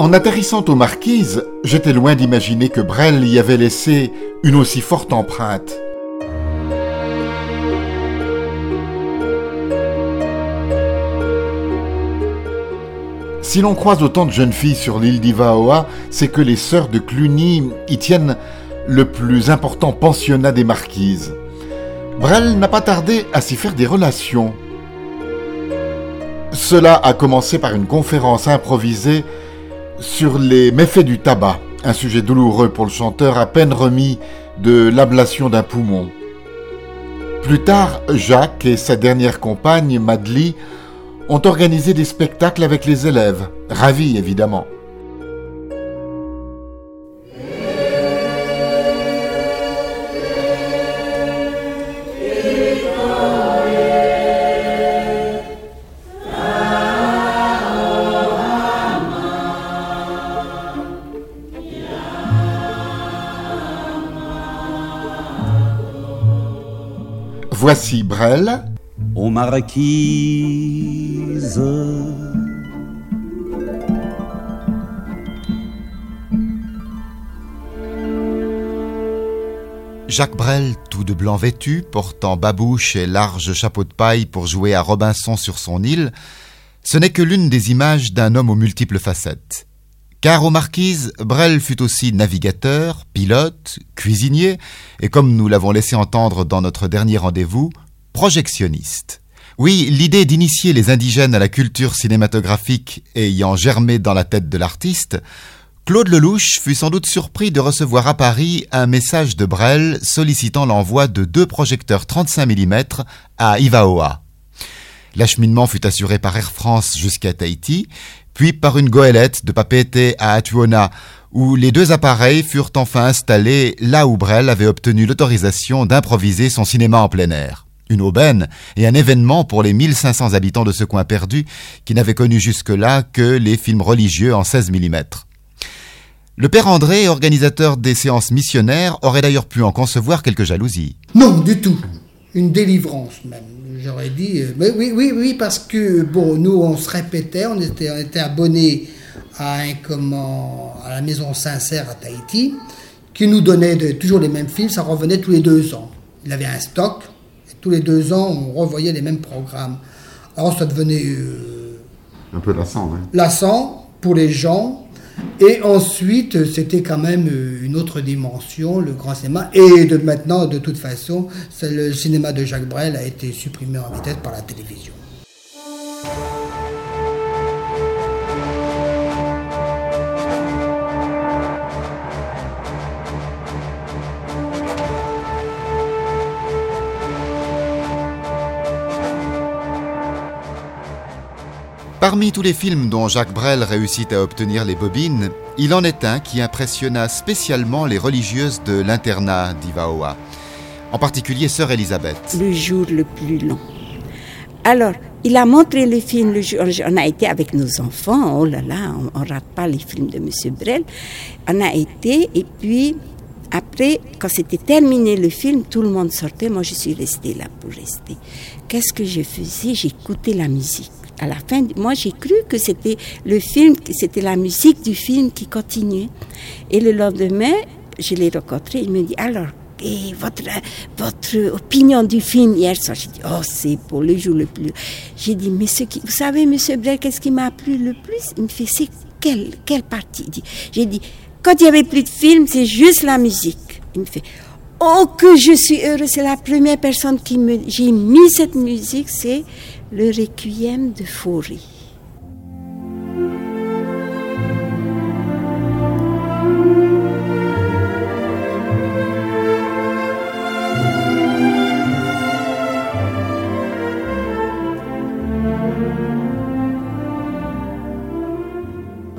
En atterrissant aux Marquises, j'étais loin d'imaginer que Brel y avait laissé une aussi forte empreinte. Si l'on croise autant de jeunes filles sur l'île d'Ivaoa, c'est que les sœurs de Cluny y tiennent le plus important pensionnat des marquises. Brel n'a pas tardé à s'y faire des relations. Cela a commencé par une conférence improvisée sur les méfaits du tabac, un sujet douloureux pour le chanteur à peine remis de l'ablation d'un poumon. Plus tard, Jacques et sa dernière compagne, Madly, ont organisé des spectacles avec les élèves, ravis évidemment. Voici Brel. Aux marquises. Jacques Brel, tout de blanc vêtu, portant babouche et large chapeau de paille pour jouer à Robinson sur son île, ce n'est que l'une des images d'un homme aux multiples facettes. Car aux marquises, Brel fut aussi navigateur, pilote, cuisinier, et comme nous l'avons laissé entendre dans notre dernier rendez-vous, projectionniste. Oui, l'idée d'initier les indigènes à la culture cinématographique ayant germé dans la tête de l'artiste, Claude Lelouch fut sans doute surpris de recevoir à Paris un message de Brel sollicitant l'envoi de deux projecteurs 35 mm à Ivaoa. L'acheminement fut assuré par Air France jusqu'à Tahiti, puis par une goélette de Papeete à Atuona, où les deux appareils furent enfin installés là où Brel avait obtenu l'autorisation d'improviser son cinéma en plein air. Une aubaine et un événement pour les 1500 habitants de ce coin perdu qui n'avaient connu jusque-là que les films religieux en 16 mm. Le père André, organisateur des séances missionnaires, aurait d'ailleurs pu en concevoir quelques jalousies. Non, du tout. Une délivrance même j'aurais dit. Euh, mais oui, oui, oui, parce que bon, nous, on se répétait, on était, on était abonnés à un comment, à la maison Sincère à Tahiti, qui nous donnait de, toujours les mêmes films. Ça revenait tous les deux ans. Il avait un stock. Et tous les deux ans, on revoyait les mêmes programmes. Alors, ça devenait euh, un peu lassant, hein. lassant pour les gens. Et ensuite, c'était quand même euh, une autre dimension, le grand cinéma. Et maintenant, de toute façon, le cinéma de Jacques Brel a été supprimé en vitesse par la télévision. Parmi tous les films dont Jacques Brel réussit à obtenir les bobines, il en est un qui impressionna spécialement les religieuses de l'internat d'Ivaoa, en particulier Sœur Elisabeth. Le jour le plus long. Alors, il a montré le film le jour, on a été avec nos enfants, oh là là, on, ne rate pas les films de M. Brel. On a été, et puis après, quand c'était terminé le film, tout le monde sortait, moi je suis restée là pour rester. Qu'est-ce que je faisais? J'écoutais la musique à la fin, moi j'ai cru que c'était le film, c'était la musique du film qui continuait. Et le lendemain, je l'ai rencontré, il me dit alors, et votre, votre opinion du film hier soir? J'ai dit, oh, c'est pour le jour le plus. J'ai dit, mais ce qui, vous savez, monsieur Blair, qu'est-ce qui m'a plu le plus? Il me fait, c'est quelle, quelle partie? J'ai dit, quand il n'y avait plus de film, c'est juste la musique. Il me fait, oh, que je suis heureux, c'est la première personne qui me. J'ai mis cette musique, c'est le requiem de Faury.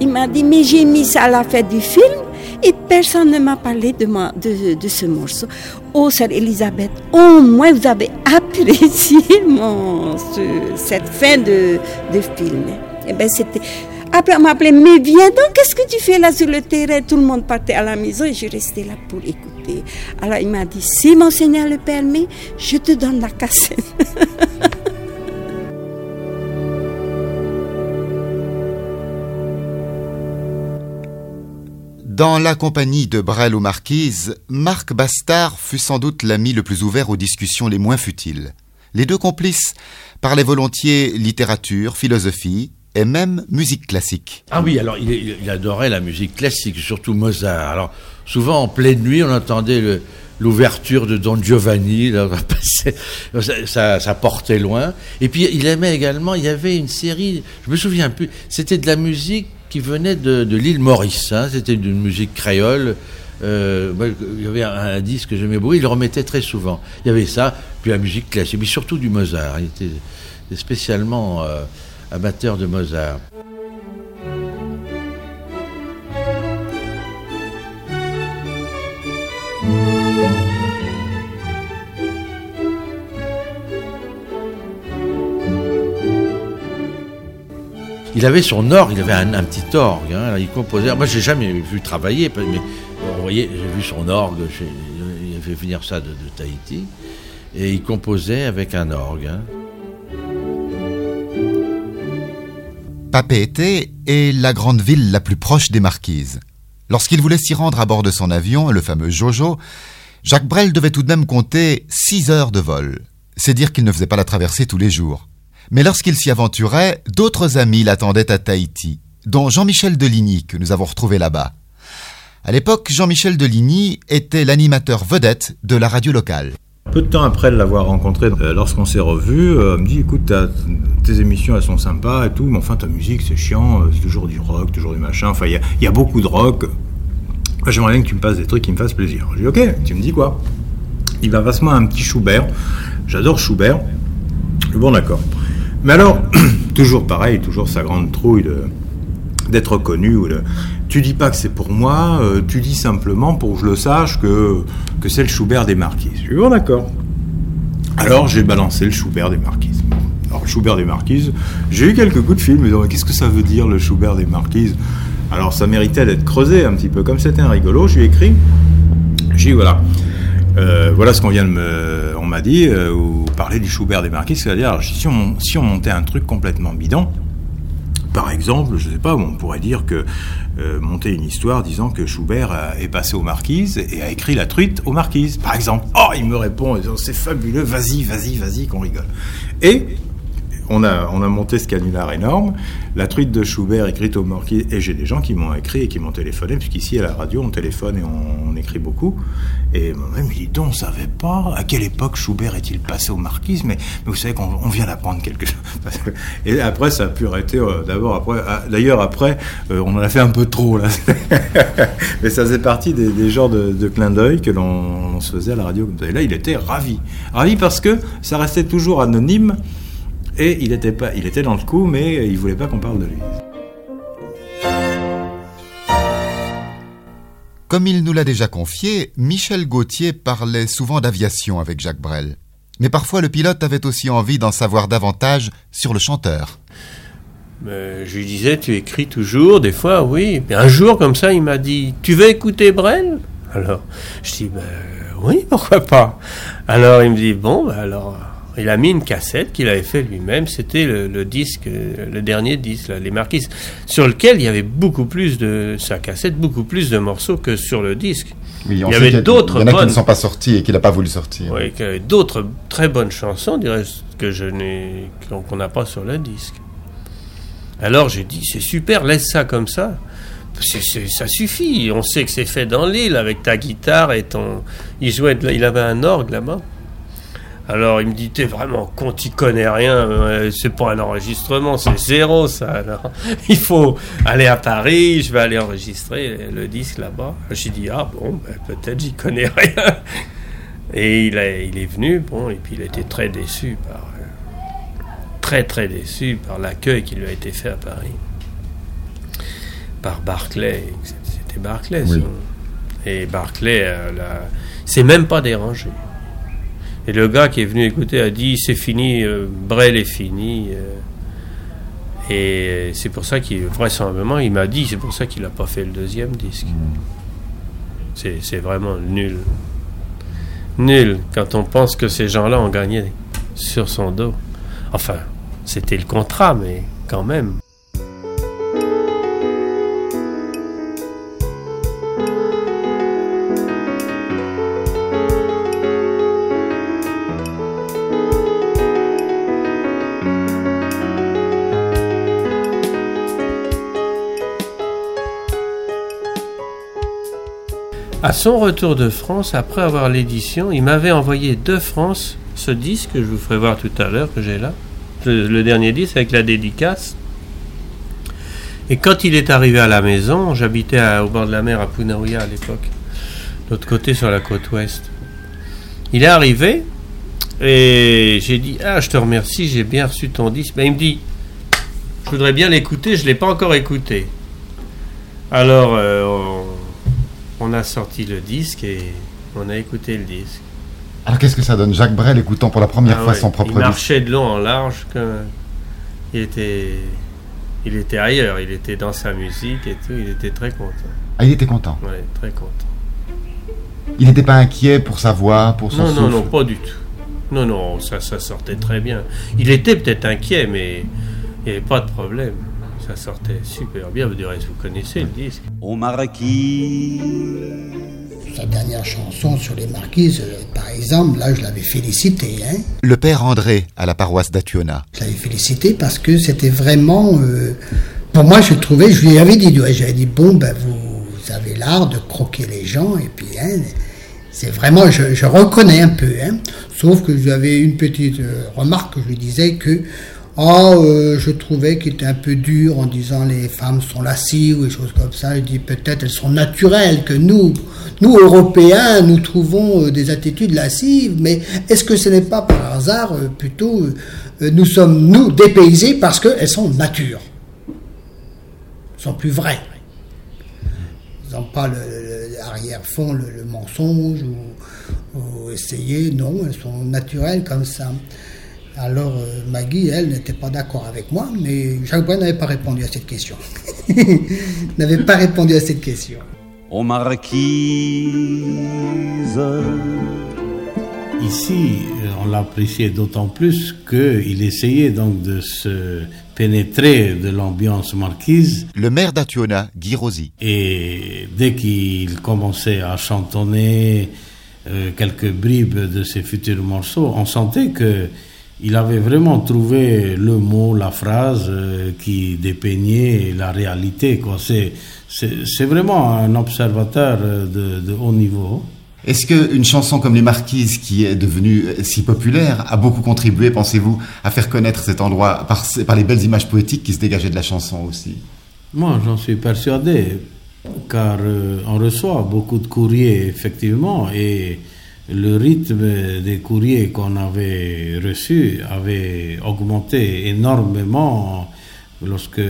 Il m'a dit, mais j'ai mis ça à la fête du film et personne ne m'a parlé de, de, de, ce morceau. Oh, sœur Elisabeth, au moins vous avez apprécié mon, cette fin de, de film. Et eh ben c'était. Après, on m'a appelé, mais viens donc, qu'est-ce que tu fais là sur le terrain? Tout le monde partait à la maison et je restais là pour écouter. Alors il m'a dit, si mon Seigneur le permet, je te donne la cassette. Dans la compagnie de Brel ou Marquise, Marc Bastard fut sans doute l'ami le plus ouvert aux discussions les moins futiles. Les deux complices parlaient volontiers littérature, philosophie et même musique classique. Ah oui, alors il, adorait la musique classique, surtout Mozart. Alors souvent en pleine nuit, on entendait l'ouverture de Don Giovanni, ça, ça, portait loin. Et puis il aimait également, il y avait une série, je me souviens plus, c'était de la musique qui venait de, l'île Maurice, hein. c'était d'une musique créole. Euh, il y avait un, disque que j'aimais beaucoup, il le remettait très souvent. Il y avait ça, puis la musique classique, mais surtout du Mozart. Il était, spécialement euh, amateur de Mozart. Il avait son orgue, il avait un, petit orgue, hein, il composait. Moi, j'ai jamais vu travailler, mais vous voyez, j'ai vu son orgue, il a fait venir ça de, Tahiti, et il composait avec un orgue. Hein. Papeete est la grande ville la plus proche des Marquises. Lorsqu'il voulait s'y rendre à bord de son avion, le fameux Jojo, Jacques Brel devait tout de même compter six heures de vol. C'est dire qu'il ne faisait pas la traversée tous les jours. Mais lorsqu'il s'y aventurait, d'autres amis l'attendaient à Tahiti, dont Jean-Michel Deligny, que nous avons retrouvé là-bas. À l'époque, Jean-Michel Deligny était l'animateur vedette de la radio locale. Peu de temps après l'avoir rencontré, euh, lorsqu'on s'est revu, euh, me dit écoute, tes émissions elles sont sympas et tout, mais enfin ta musique c'est chiant, euh, c'est toujours du rock, toujours du machin, enfin il y, a beaucoup de rock. J'aimerais bien que tu me passes des trucs qui me fassent plaisir. Je dis ok, tu me dis quoi? Il va passe-moi un petit Schubert. J'adore Schubert. Bon d'accord. Mais alors, toujours pareil, toujours sa grande trouille d'être connu ou de, tu dis pas que c'est pour moi, euh, tu dis simplement pour que je le sache que, c'est le Schubert des Marquises. Je suis bon, d'accord. Alors j'ai balancé le Schubert des Marquises. Alors le Schubert des Marquises, j'ai eu quelques coups de fil, mais qu'est-ce que ça veut dire le Schubert des Marquises Alors ça méritait d'être creusé un petit peu, comme c'était un rigolo, j'ai écrit, j'ai voilà, euh, voilà ce qu'on vient de me, on m'a dit, euh, ou parler du Schubert des Marquises, c'est-à-dire si on, montait un truc complètement bidon, par exemple, je ne sais pas, on pourrait dire que euh, monter une histoire disant que Schubert est passé aux Marquises et a écrit La truite aux Marquises, par exemple. Oh, il me répond, c'est fabuleux, vas-y, vas-y, vas-y, qu'on rigole. Et on a, on a monté ce canular énorme. La truite de Schubert écrite au Marquis, et j'ai des gens qui m'ont écrit et qui m'ont téléphoné, puisqu'ici à la radio on téléphone et on, écrit beaucoup. Et moi-même, je dis donc, on savait pas à quelle époque Schubert est-il passé au Marquis, mais, vous savez qu'on vient d'apprendre quelque chose. et après, ça a pu arrêter. Euh, d'abord, après, ah, d'ailleurs, après, euh, on en a fait un peu trop là. mais ça faisait partie des, genres de, de clins d'œil que l'on se faisait à la radio. Et là, il était ravi, ravi parce que ça restait toujours anonyme. Et il était, pas, il était dans le coup, mais il voulait pas qu'on parle de lui. Comme il nous l'a déjà confié, Michel Gauthier parlait souvent d'aviation avec Jacques Brel. Mais parfois le pilote avait aussi envie d'en savoir davantage sur le chanteur. je lui disais, tu écris toujours, des fois, oui. Mais un jour, comme ça, il m'a dit, tu veux écouter Brel? Alors, je dis, ben oui, pourquoi pas? Alors, il me dit, bon, ben alors, il a mis une cassette qu'il avait fait lui-même. C'était le, disque, le dernier disque, les Marquises, sur lequel il y avait beaucoup plus de sa cassette, beaucoup plus de morceaux que sur le disque. il y avait d'autres. Il y en a qui ne sont pas sortis et qu'il n'a pas voulu sortir. Oui, il y avait d'autres très bonnes chansons, dirais que je n'ai, qu'on n'a pas sur le disque. Alors j'ai dit, c'est super, laisse ça comme ça. ça suffit. On sait que c'est fait dans l'île avec ta guitare et ton. Il jouait, il avait un orgue là-bas. Alors il me dit, t'es vraiment con, tu connais rien, c'est pas un enregistrement, c'est zéro ça. Alors il faut aller à Paris, je vais aller enregistrer le disque là-bas. J'ai dit, ah bon, ben, peut-être j'y connais rien. Et il, il est venu, bon, et puis il était très déçu par, très très déçu par l'accueil qui lui a été fait à Paris. Par Barclay, c'était Barclay. Et Barclay, euh, c'est même pas dérangé. Et le gars qui est venu écouter a dit c'est fini, euh, Brel est fini. Euh. et c'est pour ça qu'il, vraisemblablement, il m'a dit, c'est pour ça qu'il n'a pas fait le deuxième disque. C'est vraiment nul. Nul quand on pense que ces gens-là ont gagné sur son dos. Enfin, c'était le contrat, mais quand même. À son retour de France, après avoir l'édition, il m'avait envoyé de France ce disque que je vous ferai voir tout à l'heure, que j'ai là. Le, dernier disque avec la dédicace. Et quand il est arrivé à la maison, j'habitais au bord de la mer à Punaouia à l'époque, l'autre côté sur la côte ouest. Il est arrivé et j'ai dit Ah, je te remercie, j'ai bien reçu ton disque. Ben, il me dit Je voudrais bien l'écouter, je ne l'ai pas encore écouté. Alors, euh, on, on a sorti le disque et on a écouté le disque. Alors qu'est-ce que ça donne Jacques Brel écoutant pour la première Ah fois ouais, son Il propre disque marchait de long en large. Il, était... il était ailleurs, il était dans sa musique et tout, il était très content. Ah, il était content. Ouais, très content. Il n'était pas inquiet pour sa voix, pour son Non, non, non, pas du tout. Non, non, ça, ça sortait très bien. Il était peut-être inquiet, mais il n'y avait pas de problème. Ça sortait super bien. Du reste, vous connaissez le disque. Au marquis, Sa dernière chanson sur les marquises, par exemple, là, je l'avais félicité. Hein. Le père André à la paroisse d'Attiona. Je l'avais félicité parce que c'était vraiment. euh, pour moi, je trouvais, je lui avais dit, ouais, j'avais dit, bon, ben, vous, vous avez l'art de croquer les gens, et puis, hein, c'est vraiment, je, je reconnais un peu, hein, sauf que j'avais une petite euh, remarque que je lui disais que, oh, je trouvais qu'il était un peu dur en disant les femmes sont lascives ou des choses comme ça. Je dis peut-être elles sont naturelles, que nous, nous Européens, nous trouvons euh, des attitudes lascives, mais est-ce que ce n'est pas par hasard euh, plutôt nous sommes nous dépaysés parce qu'elles sont nature, Elles sont plus vraies. Ils n'ont pas le, le- le arrière-fond, le, le mensonge ou, ou essayer, non, elles sont naturelles comme ça. Alors euh, Maggie, elle, n'était pas d'accord avec moi, mais Jacques Brel n'avait pas répondu à cette question. n'avait pas répondu à cette question. aux marquises. Ici, euh, on l'appréciait d'autant plus qu'il essayait donc de se pénétrer de l'ambiance marquise Le maire d'Attiona, Guy Rosy. et dès qu'il commençait à chantonner euh, quelques bribes de ses futurs morceaux, on sentait que il avait vraiment trouvé le mot, la phrase euh, qui dépeignait la réalité. C'est, vraiment un observateur euh, de, de haut niveau. Est-ce qu'une chanson comme Les Marquises, qui est devenue euh, si populaire, a beaucoup contribué, pensez-vous, à faire connaître cet endroit par, par les belles images poétiques qui se dégageaient de la chanson aussi? Moi, j'en suis persuadé, car on reçoit beaucoup de courriers, effectivement, et le rythme des courriers qu'on avait reçus avait augmenté énormément lorsque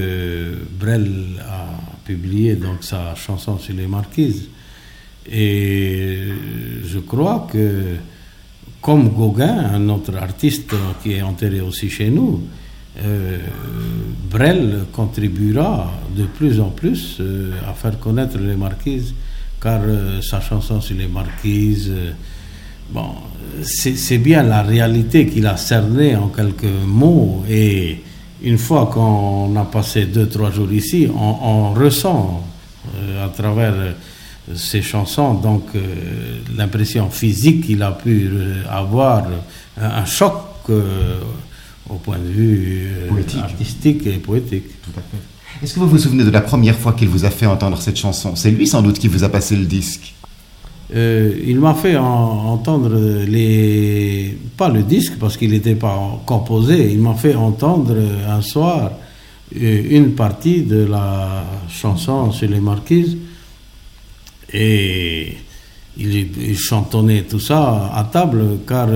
Brel a publié sa chanson sur les marquises. Et je crois que, comme Gauguin, un autre artiste qui est enterré aussi chez nous, euh, Brel contribuera de plus en plus euh, à faire connaître les marquises, car euh, sa chanson sur les marquises, bon, c'est bien la réalité qu'il a cernée en quelques mots, et une fois qu'on a passé deux, trois jours ici, on, on ressent euh, à travers euh, ces chansons donc euh, l'impression physique qu'il a pu euh, avoir, un, un choc euh, au point de vue euh, Poétique. artistique et poétique. Est-ce que vous vous souvenez de la première fois qu'il vous a fait entendre cette chanson? C'est lui sans doute qui vous a passé le disque. Euh, il m'a fait en- entendre les pas le disque parce qu'il n'était pas composé. Il m'a fait entendre un soir euh, une partie de la chanson sur les marquises et il, chantonnait tout ça à table car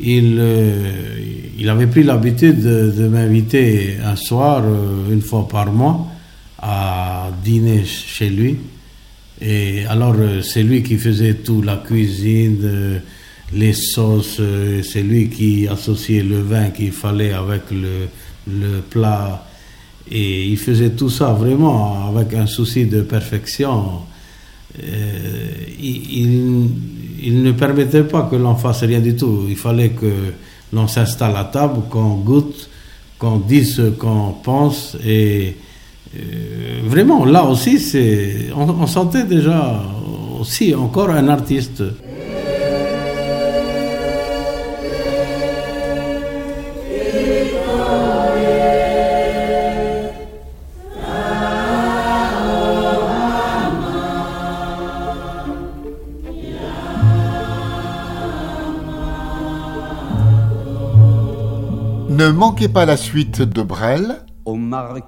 il, euh, il avait pris l'habitude de, m'inviter un soir, une fois par mois, à dîner chez lui. Et alors, euh, c'est lui qui faisait tout, la cuisine, euh, les sauces, euh, c'est lui qui associait le vin qu'il fallait avec le, le plat. Et il faisait tout ça vraiment avec un souci de perfection. Il, il- ne permettait pas que l'on fasse rien du tout. Il fallait que l'on s'installe à table, qu'on goûte, qu'on dise ce qu'on pense. Euh, vraiment, là aussi, c'est, on, on sentait déjà aussi encore un artiste. Ne manquez pas la suite de Brel aux marquises